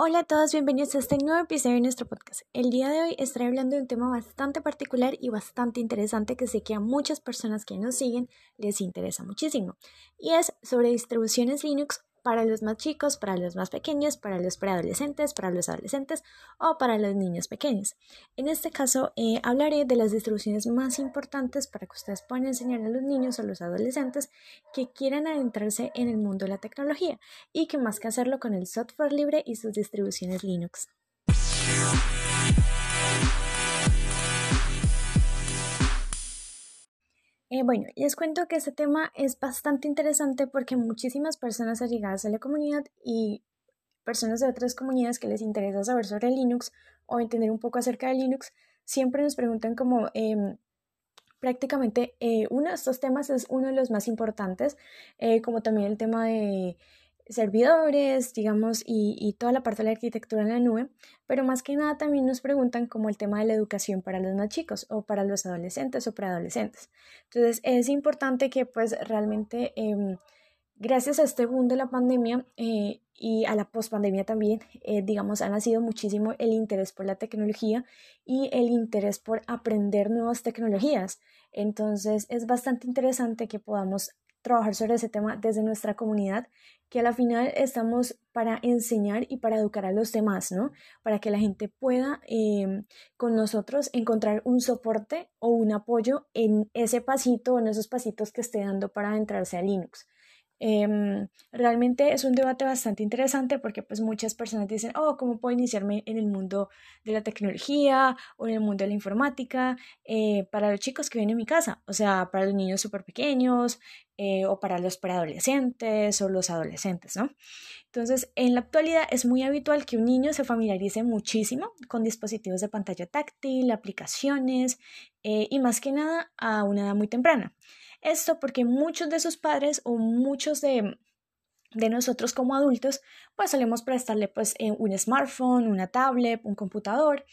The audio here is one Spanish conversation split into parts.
Hola a todos, bienvenidos a este nuevo episodio de nuestro podcast. El día de hoy estaré hablando de un tema bastante particular y bastante interesante que sé que a muchas personas que nos siguen les interesa muchísimo. Y es sobre distribuciones Linux para los más chicos, para los más pequeños, para los preadolescentes, para los adolescentes o para los niños pequeños. En este caso eh, hablaré de las distribuciones más importantes para que ustedes puedan enseñar a los niños o los adolescentes que quieran adentrarse en el mundo de la tecnología y que más que hacerlo con el software libre y sus distribuciones Linux. Eh, bueno, les cuento que este tema es bastante interesante porque muchísimas personas allegadas a la comunidad y personas de otras comunidades que les interesa saber sobre Linux o entender un poco acerca de Linux, siempre nos preguntan como em, prácticamente eh, uno de estos temas es uno de los más importantes, eh, como también el tema de servidores, digamos, y, toda la parte de la arquitectura en la nube, pero más que nada también nos preguntan como el tema de la educación para los más chicos o para los adolescentes o preadolescentes. Entonces es importante que pues realmente em, gracias a este boom de la pandemia eh, y a la pospandemia también, eh, digamos, ha nacido muchísimo el interés por la tecnología y el interés por aprender nuevas tecnologías. Entonces es bastante interesante que podamos trabajar sobre ese tema desde nuestra comunidad, que a la final estamos para enseñar y para educar a los demás, ¿no? Para que la gente pueda em, con nosotros encontrar un soporte o un apoyo en ese pasito o en esos pasitos que esté dando para entrarse a Linux. Em, realmente es un debate bastante interesante porque pues muchas personas dicen, oh, ¿cómo puedo iniciarme en el mundo de la tecnología o en el mundo de la informática eh, para los chicos que vienen a mi casa? O sea, para los niños súper pequeños eh, o para los preadolescentes o los adolescentes, ¿no? Entonces, en la actualidad es muy habitual que un niño se familiarice muchísimo con dispositivos de pantalla táctil, aplicaciones eh, y más que nada a una edad muy temprana. Esto porque muchos de sus padres o muchos de, de nosotros como adultos, pues solemos prestarle pues eh, un smartphone, una tablet, un computador.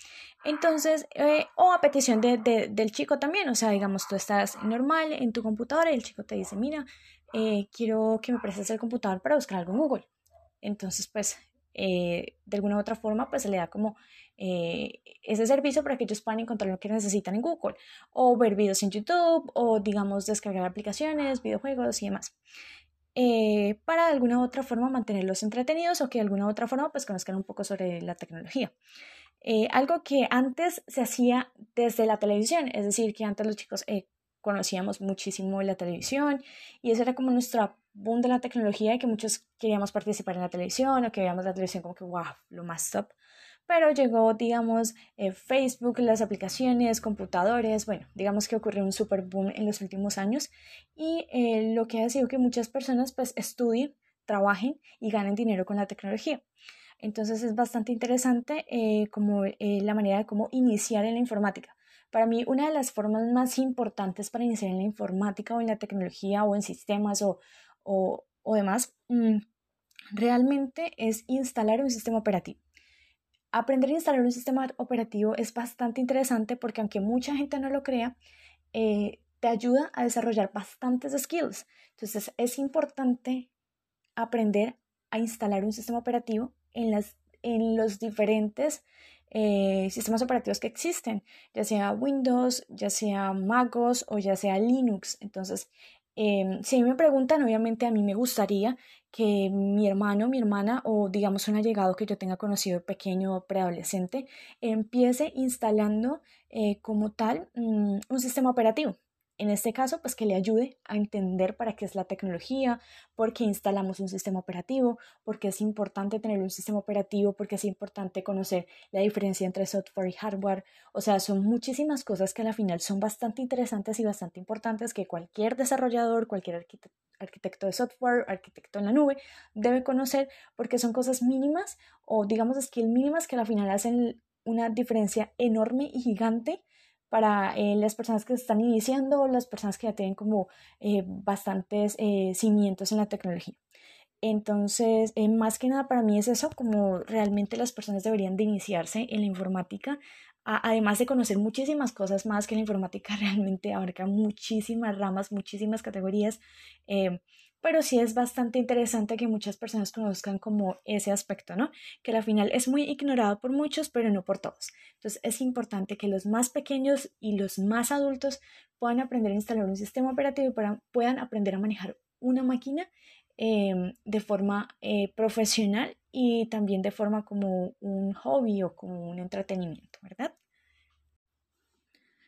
Entonces, eh, o a petición de, del chico también, o sea, digamos, tú estás normal en tu computadora y el chico te dice, mira, eh, quiero que me prestes el computador para buscar algo en Google. Entonces, pues, de alguna u otra forma, pues se le da como eh, ese servicio para que ellos puedan encontrar lo que necesitan en Google o ver videos en YouTube o digamos descargar aplicaciones, videojuegos y demás. Eh, para de alguna otra forma mantenerlos entretenidos o que de alguna otra forma pues conozcan un poco sobre la tecnología. Eh, algo que antes se hacía desde la televisión, es decir, que antes los chicos conocíamos muchísimo la televisión y ese era como nuestra boom de la tecnología y que muchos queríamos participar en la televisión o que veíamos la televisión como que wow, lo más top pero llegó, digamos, eh, Facebook, las aplicaciones, computadores, bueno, digamos que ocurrió un super boom en los últimos años y eh, lo que ha sido que muchas personas pues estudien, trabajen y ganen dinero con la tecnología. Entonces es bastante interesante eh, como la manera de cómo iniciar en la informática. Para mí, una de las formas más importantes para iniciar en la informática o en la tecnología o en sistemas o, o, o demás, mm, realmente es instalar un sistema operativo. Aprender a instalar un sistema operativo es bastante interesante porque aunque mucha gente no lo crea, eh, te ayuda a desarrollar bastantes skills. Entonces es importante aprender a instalar un sistema operativo en, las, en los diferentes eh, sistemas operativos que existen, ya sea Windows, ya sea MacOS o ya sea Linux. Entonces, eh, si me preguntan, obviamente a mí me gustaría que mi hermano, mi hermana o digamos un allegado que yo tenga conocido pequeño o preadolescente empiece instalando eh, como tal mm, un sistema operativo. En este caso, pues que le ayude a entender para qué es la tecnología, por qué instalamos un sistema operativo, por qué es importante tener un sistema operativo, por qué es importante conocer la diferencia entre software y hardware. O sea, son muchísimas cosas que al final son bastante interesantes y bastante importantes que cualquier desarrollador, cualquier arquitecto de software, arquitecto en la nube, debe conocer porque son cosas mínimas o digamos skill mínimas que al final hacen una diferencia enorme y gigante para eh, las personas que están iniciando, las personas que ya tienen como eh, bastantes eh, cimientos en la tecnología. Entonces, más que nada para mí es eso, como realmente las personas deberían de iniciarse en la informática, además de conocer muchísimas cosas más que la informática realmente abarca muchísimas ramas, muchísimas categorías pero sí es bastante interesante que muchas personas conozcan como ese aspecto, ¿no? Que al final es muy ignorado por muchos, pero no por todos. Entonces es importante que los más pequeños y los más adultos puedan aprender a instalar un sistema operativo y puedan aprender a manejar una máquina em, de forma eh, profesional y también de forma como un hobby o como un entretenimiento, ¿verdad?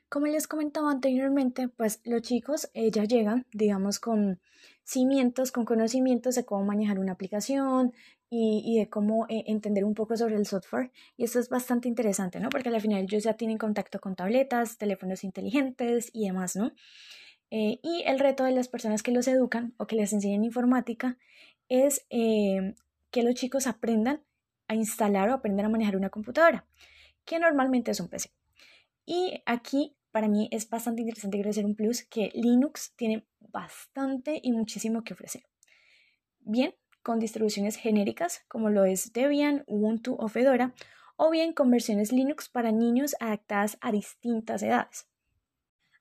Como les comentaba anteriormente, pues los chicos eh, ya llegan, digamos, con cimientos, con conocimientos de cómo manejar una aplicación y, de cómo eh, entender un poco sobre el software. Y esto es bastante interesante, ¿no? Porque al final ellos ya tienen contacto con tabletas, teléfonos inteligentes y demás, ¿no? Eh, y el reto de las personas que los educan o que les enseñan informática es que los chicos aprendan a instalar o aprendan a manejar una computadora, que normalmente es un PC. Y aquí para mí es bastante interesante hacer un plus que Linux tiene bastante y muchísimo que ofrecer. Bien, con distribuciones genéricas como lo es Debian, Ubuntu o Fedora, o bien con versiones Linux para niños adaptadas a distintas edades.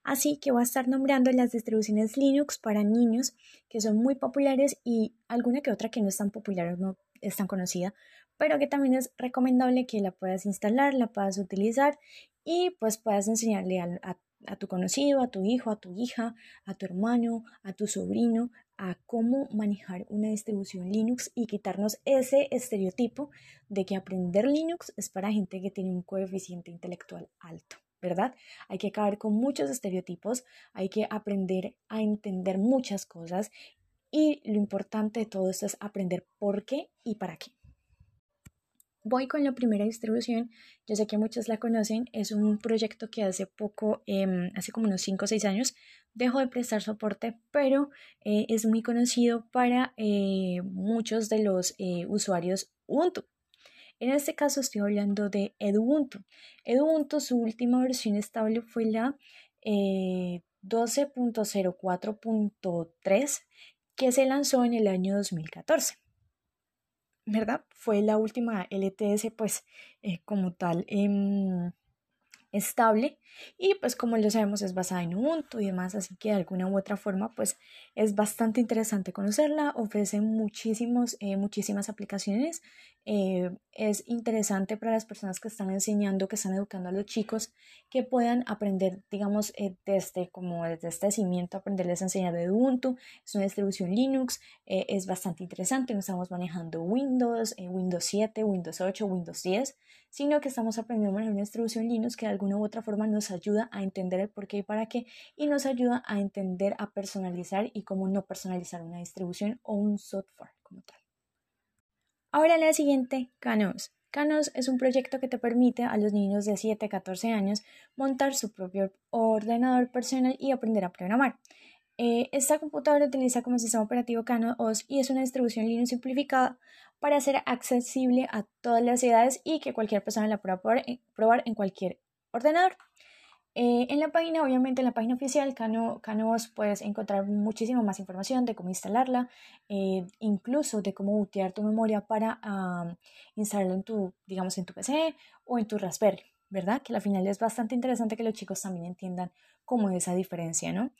Así que voy a estar nombrando las distribuciones Linux para niños que son muy populares y alguna que otra que no es tan popular o no es tan conocida, pero que también es recomendable que la puedas instalar, la puedas utilizar y pues puedas enseñarle a, tu conocido, a tu hijo, a tu hija, a tu hermano, a tu sobrino, a cómo manejar una distribución Linux y quitarnos ese estereotipo de que aprender Linux es para gente que tiene un coeficiente intelectual alto. ¿verdad? Hay que acabar con muchos estereotipos, hay que aprender a entender muchas cosas y lo importante de todo esto es aprender por qué y para qué. Voy con la primera distribución, yo sé que muchos la conocen, es un proyecto que hace poco, em, hace como unos 5 o 6 años, dejó de prestar soporte, pero eh, es muy conocido para eh, muchos de los eh, usuarios Ubuntu. En este caso estoy hablando de Edubuntu. Edubuntu, su última versión estable fue la 12.04.3 que se lanzó en el año 2014. ¿Verdad? Fue la última LTS, pues, eh, como tal, em, estable y pues como lo sabemos es basada en Ubuntu y demás, así que de alguna u otra forma pues es bastante interesante conocerla, ofrece muchísimos, eh, muchísimas aplicaciones, eh, es interesante para las personas que están enseñando, que están educando a los chicos, que puedan aprender, digamos, eh, desde como desde este cimiento, aprenderles a enseñar de Ubuntu, es una distribución Linux, es bastante interesante, no estamos manejando Windows, Windows 7, Windows 8, Windows 10, sino que estamos aprendiendo a manejar una distribución Linux que de alguna u otra forma nos ayuda a entender el por qué y para qué y nos ayuda a entender, a personalizar y cómo no personalizar una distribución o un software como tal. Ahora la siguiente, Canos. Canos es un proyecto que te permite a los niños de 7 a 14 años montar su propio ordenador personal y aprender a programar. Eh, esta computadora utiliza como sistema operativo Canos OS y es una distribución Linux simplificada para ser accesible a todas las edades y que cualquier persona la pueda probar en cualquier ordenador. Eh, en la página, obviamente en la página oficial, Cano, Canos, puedes encontrar muchísima más información de cómo instalarla, eh, incluso de cómo botear tu memoria para instalarlo en tu, digamos, en tu PC o en tu Raspberry, ¿verdad? Que al final es bastante interesante que los chicos también entiendan cómo es esa diferencia, ¿no?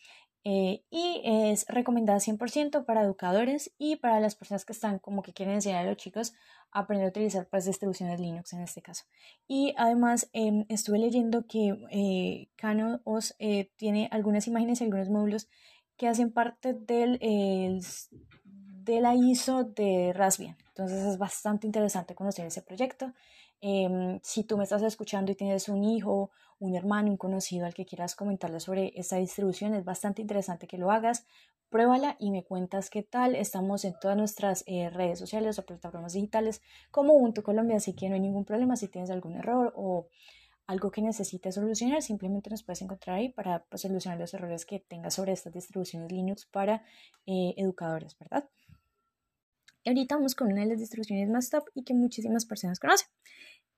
Eh, y es recomendada 100% para educadores y para las personas que están como que quieren enseñar a los chicos a aprender a utilizar pues distribuciones Linux en este caso. Y además em, estuve leyendo que eh, OS eh, tiene algunas imágenes y algunos módulos que hacen parte del, de la ISO de Raspbian. Entonces es bastante interesante conocer ese proyecto. Em, si tú me estás escuchando y tienes un hijo, un hermano, un conocido al que quieras comentarle sobre esta distribución, es bastante interesante que lo hagas. Pruébala y me cuentas qué tal. Estamos en todas nuestras eh, redes sociales o plataformas digitales como Ubuntu Colombia, así que no hay ningún problema si tienes algún error o algo que necesites solucionar, simplemente nos puedes encontrar ahí para pues, solucionar los errores que tengas sobre estas distribuciones Linux para eh, educadores, ¿verdad? Y ahorita vamos con una de las distribuciones más top y que muchísimas personas conocen.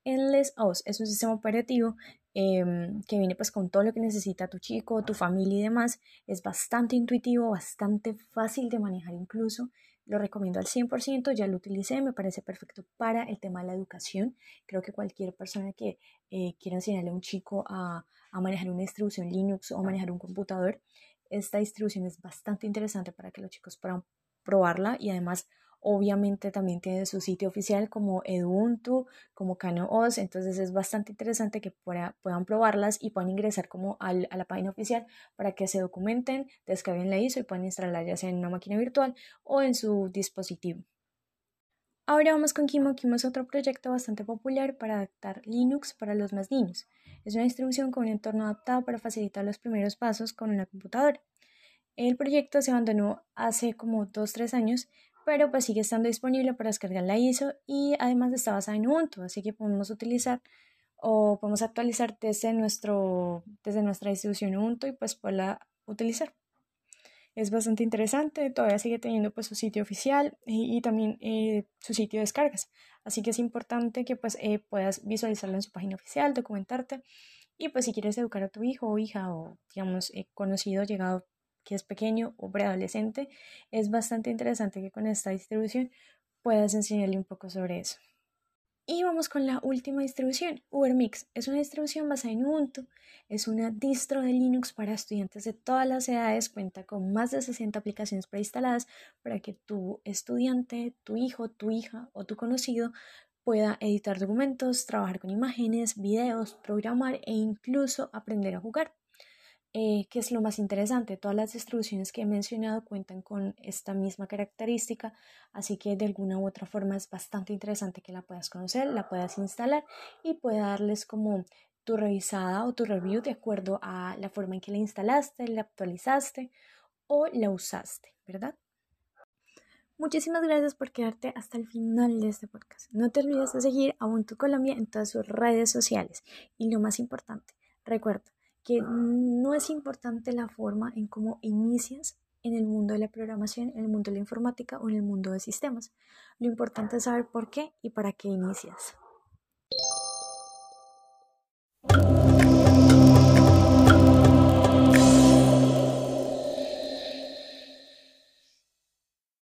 Endless OS es un sistema operativo em, que viene pues con todo lo que necesita tu chico, tu familia y demás. Es bastante intuitivo, bastante fácil de manejar incluso. Lo recomiendo al 100%, ya lo utilicé, me parece perfecto para el tema de la educación. Creo que cualquier persona que eh, quiera enseñarle a un chico a, a manejar una distribución Linux o manejar un computador, esta distribución es bastante interesante para que los chicos puedan probarla y además obviamente también tiene su sitio oficial como Edubuntu, como KanoOS, entonces es bastante interesante que puedan probarlas y puedan ingresar como a la página oficial para que se documenten, descarguen la ISO y puedan instalarla ya sea en una máquina virtual o en su dispositivo. Ahora vamos con Kimo. Kimo es otro proyecto bastante popular para adaptar Linux para los más niños. Es una distribución con un entorno adaptado para facilitar los primeros pasos con una computadora. El proyecto se abandonó hace como 2-3 años, pero pues sigue estando disponible para descargar la ISO y además está basada en Ubuntu, así que podemos utilizar o podemos actualizar desde, nuestro, desde nuestra distribución Ubuntu y pues poderla utilizar. Es bastante interesante, todavía sigue teniendo pues su sitio oficial y, también eh, su sitio de descargas, así que es importante que pues eh, puedas visualizarlo en su página oficial, documentarte y pues si quieres educar a tu hijo o hija o digamos eh, conocido, llegado que es pequeño o preadolescente, es bastante interesante que con esta distribución puedas enseñarle un poco sobre eso. Y vamos con la última distribución, UberMix. Es una distribución basada en Ubuntu, es una distro de Linux para estudiantes de todas las edades, cuenta con más de 60 aplicaciones preinstaladas para que tu estudiante, tu hijo, tu hija o tu conocido pueda editar documentos, trabajar con imágenes, videos, programar e incluso aprender a jugar. Eh, que es lo más interesante. Todas las distribuciones que he mencionado cuentan con esta misma característica, así que de alguna u otra forma es bastante interesante que la puedas conocer, la puedas instalar y pueda darles como tu revisada o tu review de acuerdo a la forma en que la instalaste, la actualizaste o la usaste, ¿verdad? Muchísimas gracias por quedarte hasta el final de este podcast. No te olvides de seguir a Ubuntu Colombia en todas sus redes sociales. Y lo más importante, recuerda, que no es importante la forma en cómo inicias en el mundo de la programación, en el mundo de la informática o en el mundo de sistemas. Lo importante es saber por qué y para qué inicias.